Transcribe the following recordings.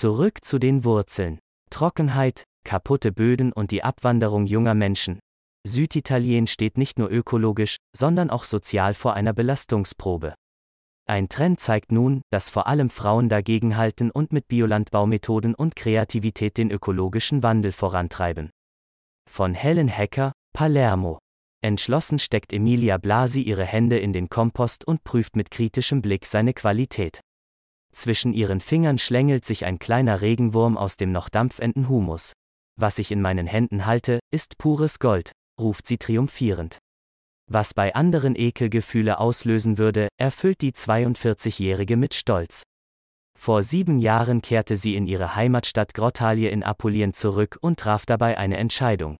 Zurück zu den Wurzeln. Trockenheit, kaputte Böden und die Abwanderung junger Menschen. Süditalien steht nicht nur ökologisch, sondern auch sozial vor einer Belastungsprobe. Ein Trend zeigt nun, dass vor allem Frauen dagegenhalten und mit Biolandbaumethoden und Kreativität den ökologischen Wandel vorantreiben. Von Helen Hecker, Palermo. Entschlossen steckt Emilia Blasi ihre Hände in den Kompost und prüft mit kritischem Blick seine Qualität. Zwischen ihren Fingern schlängelt sich ein kleiner Regenwurm aus dem noch dampfenden Humus. Was ich in meinen Händen halte, ist pures Gold, ruft sie triumphierend. Was bei anderen Ekelgefühle auslösen würde, erfüllt die 42-Jährige mit Stolz. Vor sieben Jahren kehrte sie in ihre Heimatstadt Grottalie in Apulien zurück und traf dabei eine Entscheidung.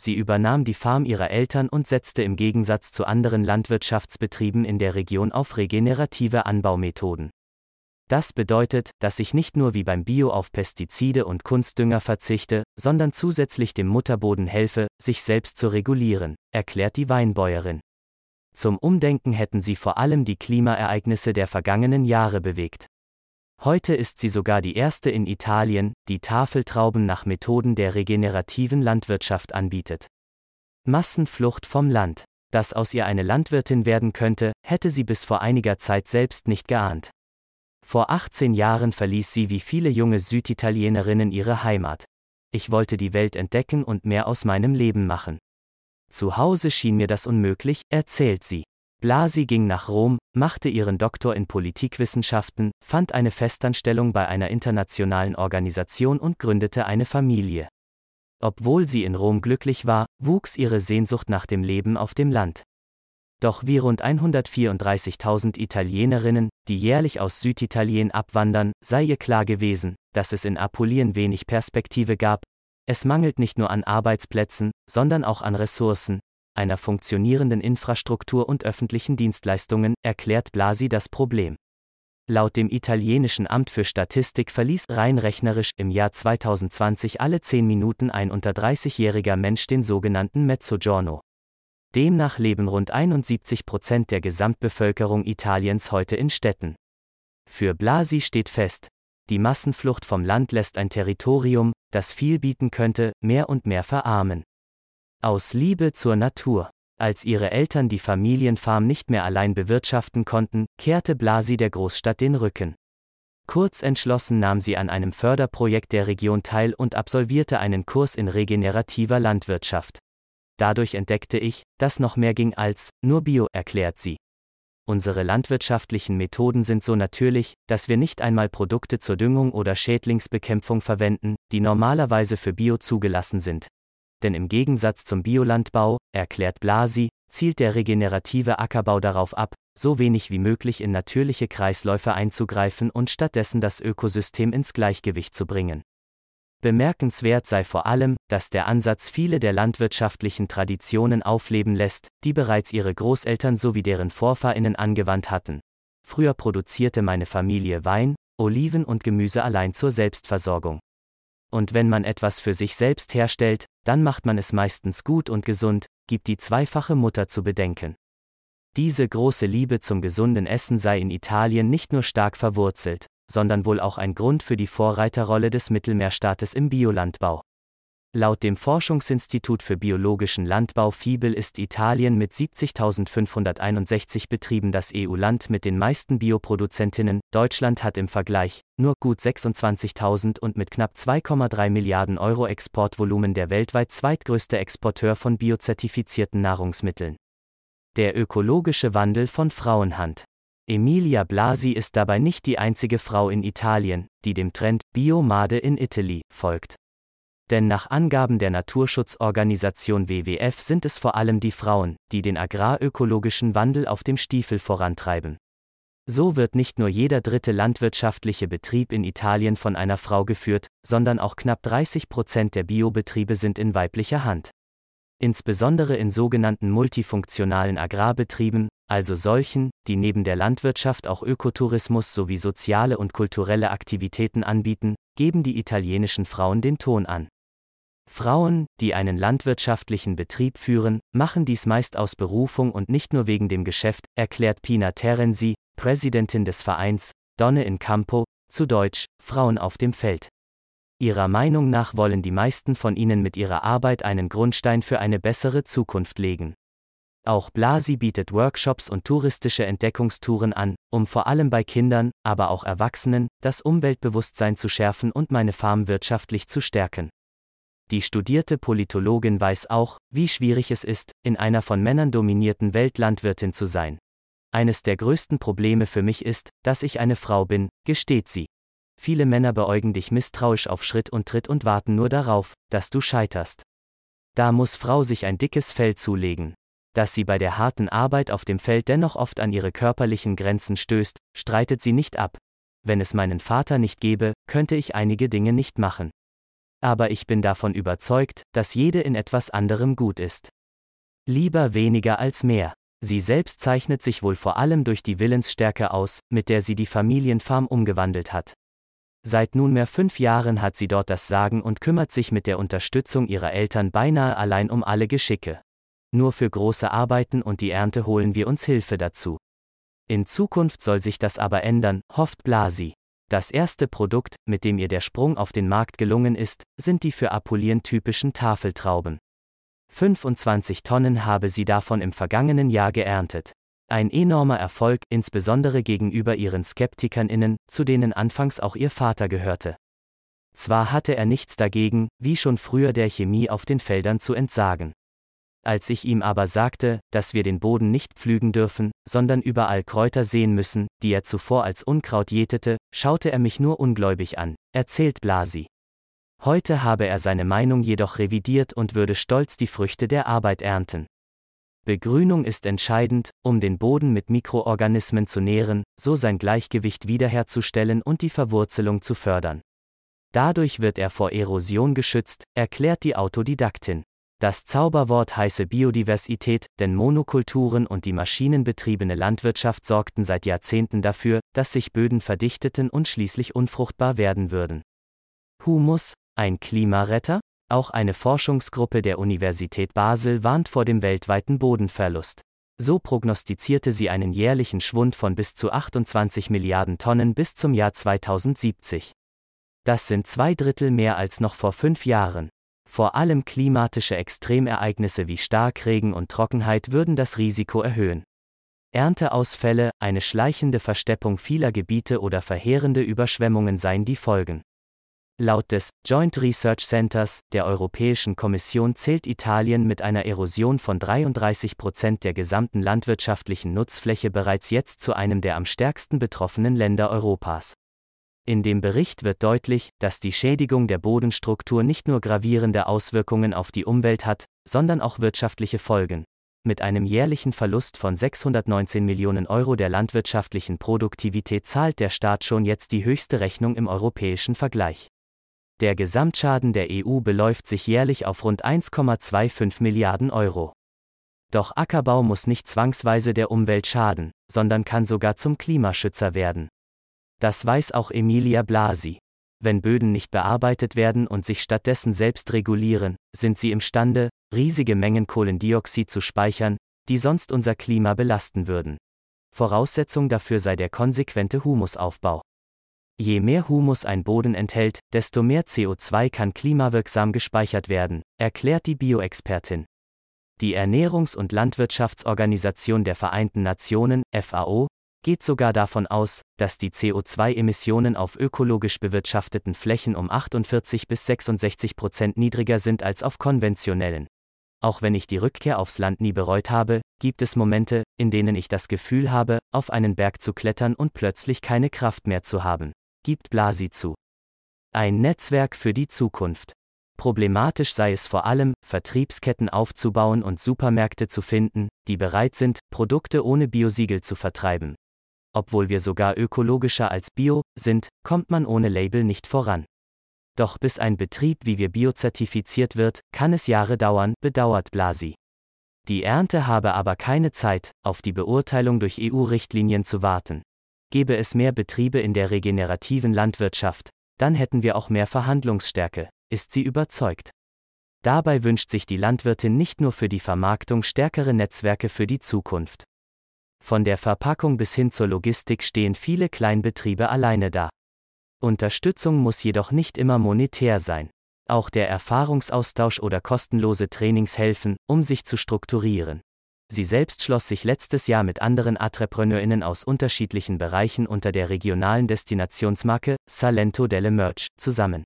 Sie übernahm die Farm ihrer Eltern und setzte im Gegensatz zu anderen Landwirtschaftsbetrieben in der Region auf regenerative Anbaumethoden. Das bedeutet, dass ich nicht nur wie beim Bio auf Pestizide und Kunstdünger verzichte, sondern zusätzlich dem Mutterboden helfe, sich selbst zu regulieren, erklärt die Weinbäuerin. Zum Umdenken hätten sie vor allem die Klimaereignisse der vergangenen Jahre bewegt. Heute ist sie sogar die erste in Italien, die Tafeltrauben nach Methoden der regenerativen Landwirtschaft anbietet. Massenflucht vom Land. Dass aus ihr eine Landwirtin werden könnte, hätte sie bis vor einiger Zeit selbst nicht geahnt. Vor 18 Jahren verließ sie wie viele junge Süditalienerinnen ihre Heimat. Ich wollte die Welt entdecken und mehr aus meinem Leben machen. Zu Hause schien mir das unmöglich, erzählt sie. Blasi ging nach Rom, machte ihren Doktor in Politikwissenschaften, fand eine Festanstellung bei einer internationalen Organisation und gründete eine Familie. Obwohl sie in Rom glücklich war, wuchs ihre Sehnsucht nach dem Leben auf dem Land. Doch wie rund 134.000 Italienerinnen, die jährlich aus Süditalien abwandern, sei ihr klar gewesen, dass es in Apulien wenig Perspektive gab. Es mangelt nicht nur an Arbeitsplätzen, sondern auch an Ressourcen, einer funktionierenden Infrastruktur und öffentlichen Dienstleistungen, erklärt Blasi das Problem. Laut dem italienischen Amt für Statistik verließ rein rechnerisch im Jahr 2020 alle 10 Minuten ein unter 30-jähriger Mensch den sogenannten Mezzogiorno. Demnach leben rund 71 Prozent der Gesamtbevölkerung Italiens heute in Städten. Für Blasi steht fest, die Massenflucht vom Land lässt ein Territorium, das viel bieten könnte, mehr und mehr verarmen. Aus Liebe zur Natur. Als ihre Eltern die Familienfarm nicht mehr allein bewirtschaften konnten, kehrte Blasi der Großstadt den Rücken. Kurz entschlossen nahm sie an einem Förderprojekt der Region teil und absolvierte einen Kurs in regenerativer Landwirtschaft. Dadurch entdeckte ich, dass noch mehr ging als nur Bio, erklärt sie. Unsere landwirtschaftlichen Methoden sind so natürlich, dass wir nicht einmal Produkte zur Düngung oder Schädlingsbekämpfung verwenden, die normalerweise für Bio zugelassen sind, denn im Gegensatz zum Biolandbau, erklärt Blasi, zielt der regenerative Ackerbau darauf ab, so wenig wie möglich in natürliche Kreisläufe einzugreifen und stattdessen das Ökosystem ins Gleichgewicht zu bringen. Bemerkenswert sei vor allem, dass der Ansatz viele der landwirtschaftlichen Traditionen aufleben lässt, die bereits ihre Großeltern sowie deren Vorfahrinnen angewandt hatten. Früher produzierte meine Familie Wein, Oliven und Gemüse allein zur Selbstversorgung. Und wenn man etwas für sich selbst herstellt, dann macht man es meistens gut und gesund, gibt die zweifache Mutter zu bedenken. Diese große Liebe zum gesunden Essen sei in Italien nicht nur stark verwurzelt, sondern wohl auch ein Grund für die Vorreiterrolle des Mittelmeerstaates im Biolandbau. Laut dem Forschungsinstitut für biologischen Landbau FIBEL ist Italien mit 70.561 Betrieben das EU-Land mit den meisten Bioproduzentinnen, Deutschland hat im Vergleich nur gut 26.000 und mit knapp 2,3 Milliarden Euro Exportvolumen der weltweit zweitgrößte Exporteur von biozertifizierten Nahrungsmitteln. Der ökologische Wandel von Frauenhand. Emilia Blasi ist dabei nicht die einzige Frau in Italien, die dem Trend Biomade in Italy folgt. Denn nach Angaben der Naturschutzorganisation WWF sind es vor allem die Frauen, die den agrarökologischen Wandel auf dem Stiefel vorantreiben. So wird nicht nur jeder dritte landwirtschaftliche Betrieb in Italien von einer Frau geführt, sondern auch knapp 30 Prozent der Biobetriebe sind in weiblicher Hand. Insbesondere in sogenannten multifunktionalen Agrarbetrieben, also solchen, die neben der Landwirtschaft auch Ökotourismus sowie soziale und kulturelle Aktivitäten anbieten, geben die italienischen Frauen den Ton an. Frauen, die einen landwirtschaftlichen Betrieb führen, machen dies meist aus Berufung und nicht nur wegen dem Geschäft, erklärt Pina Terenzi, Präsidentin des Vereins Donne in Campo, zu Deutsch, Frauen auf dem Feld. Ihrer Meinung nach wollen die meisten von ihnen mit ihrer Arbeit einen Grundstein für eine bessere Zukunft legen. Auch Blasi bietet Workshops und touristische Entdeckungstouren an, um vor allem bei Kindern, aber auch Erwachsenen, das Umweltbewusstsein zu schärfen und meine Farm wirtschaftlich zu stärken. Die studierte Politologin weiß auch, wie schwierig es ist, in einer von Männern dominierten Welt Landwirtin zu sein. Eines der größten Probleme für mich ist, dass ich eine Frau bin, gesteht sie. Viele Männer beäugen dich misstrauisch auf Schritt und Tritt und warten nur darauf, dass du scheiterst. Da muss Frau sich ein dickes Fell zulegen dass sie bei der harten Arbeit auf dem Feld dennoch oft an ihre körperlichen Grenzen stößt, streitet sie nicht ab. Wenn es meinen Vater nicht gäbe, könnte ich einige Dinge nicht machen. Aber ich bin davon überzeugt, dass jede in etwas anderem gut ist. Lieber weniger als mehr. Sie selbst zeichnet sich wohl vor allem durch die Willensstärke aus, mit der sie die Familienfarm umgewandelt hat. Seit nunmehr fünf Jahren hat sie dort das Sagen und kümmert sich mit der Unterstützung ihrer Eltern beinahe allein um alle Geschicke nur für große Arbeiten und die Ernte holen wir uns Hilfe dazu. In Zukunft soll sich das aber ändern, hofft Blasi. Das erste Produkt, mit dem ihr der Sprung auf den Markt gelungen ist, sind die für Apulien typischen Tafeltrauben. 25 Tonnen habe sie davon im vergangenen Jahr geerntet. Ein enormer Erfolg, insbesondere gegenüber ihren Skeptikern zu denen anfangs auch ihr Vater gehörte. Zwar hatte er nichts dagegen, wie schon früher der Chemie auf den Feldern zu entsagen. Als ich ihm aber sagte, dass wir den Boden nicht pflügen dürfen, sondern überall Kräuter sehen müssen, die er zuvor als Unkraut jätete, schaute er mich nur ungläubig an, erzählt Blasi. Heute habe er seine Meinung jedoch revidiert und würde stolz die Früchte der Arbeit ernten. Begrünung ist entscheidend, um den Boden mit Mikroorganismen zu nähren, so sein Gleichgewicht wiederherzustellen und die Verwurzelung zu fördern. Dadurch wird er vor Erosion geschützt, erklärt die Autodidaktin. Das Zauberwort heiße Biodiversität, denn Monokulturen und die maschinenbetriebene Landwirtschaft sorgten seit Jahrzehnten dafür, dass sich Böden verdichteten und schließlich unfruchtbar werden würden. Humus, ein Klimaretter? Auch eine Forschungsgruppe der Universität Basel warnt vor dem weltweiten Bodenverlust. So prognostizierte sie einen jährlichen Schwund von bis zu 28 Milliarden Tonnen bis zum Jahr 2070. Das sind zwei Drittel mehr als noch vor fünf Jahren. Vor allem klimatische Extremereignisse wie Starkregen und Trockenheit würden das Risiko erhöhen. Ernteausfälle, eine schleichende Versteppung vieler Gebiete oder verheerende Überschwemmungen seien die Folgen. Laut des Joint Research Centers der Europäischen Kommission zählt Italien mit einer Erosion von 33 Prozent der gesamten landwirtschaftlichen Nutzfläche bereits jetzt zu einem der am stärksten betroffenen Länder Europas. In dem Bericht wird deutlich, dass die Schädigung der Bodenstruktur nicht nur gravierende Auswirkungen auf die Umwelt hat, sondern auch wirtschaftliche Folgen. Mit einem jährlichen Verlust von 619 Millionen Euro der landwirtschaftlichen Produktivität zahlt der Staat schon jetzt die höchste Rechnung im europäischen Vergleich. Der Gesamtschaden der EU beläuft sich jährlich auf rund 1,25 Milliarden Euro. Doch Ackerbau muss nicht zwangsweise der Umwelt schaden, sondern kann sogar zum Klimaschützer werden. Das weiß auch Emilia Blasi. Wenn Böden nicht bearbeitet werden und sich stattdessen selbst regulieren, sind sie imstande, riesige Mengen Kohlendioxid zu speichern, die sonst unser Klima belasten würden. Voraussetzung dafür sei der konsequente Humusaufbau. Je mehr Humus ein Boden enthält, desto mehr CO2 kann klimawirksam gespeichert werden, erklärt die Bioexpertin. Die Ernährungs- und Landwirtschaftsorganisation der Vereinten Nationen, FAO, geht sogar davon aus, dass die CO2-Emissionen auf ökologisch bewirtschafteten Flächen um 48 bis 66 Prozent niedriger sind als auf konventionellen. Auch wenn ich die Rückkehr aufs Land nie bereut habe, gibt es Momente, in denen ich das Gefühl habe, auf einen Berg zu klettern und plötzlich keine Kraft mehr zu haben. Gibt Blasi zu. Ein Netzwerk für die Zukunft. Problematisch sei es vor allem, Vertriebsketten aufzubauen und Supermärkte zu finden, die bereit sind, Produkte ohne Biosiegel zu vertreiben obwohl wir sogar ökologischer als Bio sind, kommt man ohne Label nicht voran. Doch bis ein Betrieb wie wir biozertifiziert wird, kann es Jahre dauern, bedauert Blasi. Die Ernte habe aber keine Zeit, auf die Beurteilung durch EU-Richtlinien zu warten. Gäbe es mehr Betriebe in der regenerativen Landwirtschaft, dann hätten wir auch mehr Verhandlungsstärke, ist sie überzeugt. Dabei wünscht sich die Landwirtin nicht nur für die Vermarktung stärkere Netzwerke für die Zukunft. Von der Verpackung bis hin zur Logistik stehen viele Kleinbetriebe alleine da. Unterstützung muss jedoch nicht immer monetär sein. Auch der Erfahrungsaustausch oder kostenlose Trainings helfen, um sich zu strukturieren. Sie selbst schloss sich letztes Jahr mit anderen Entrepreneurinnen aus unterschiedlichen Bereichen unter der regionalen Destinationsmarke Salento delle Merch zusammen.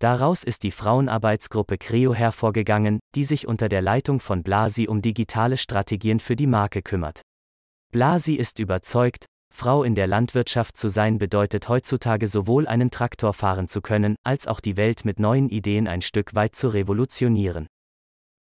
Daraus ist die Frauenarbeitsgruppe Creo hervorgegangen, die sich unter der Leitung von Blasi um digitale Strategien für die Marke kümmert. Blasi ist überzeugt, Frau in der Landwirtschaft zu sein bedeutet heutzutage sowohl einen Traktor fahren zu können, als auch die Welt mit neuen Ideen ein Stück weit zu revolutionieren.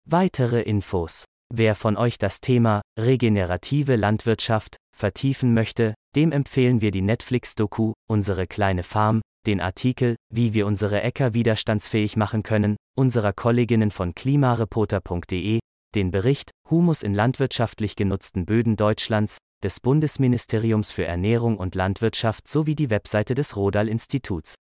Weitere Infos Wer von euch das Thema regenerative Landwirtschaft vertiefen möchte, dem empfehlen wir die Netflix-Doku Unsere kleine Farm, den Artikel Wie wir unsere Äcker widerstandsfähig machen können, unserer Kolleginnen von klimareporter.de, den Bericht Humus in landwirtschaftlich genutzten Böden Deutschlands des Bundesministeriums für Ernährung und Landwirtschaft sowie die Webseite des Rodal Instituts.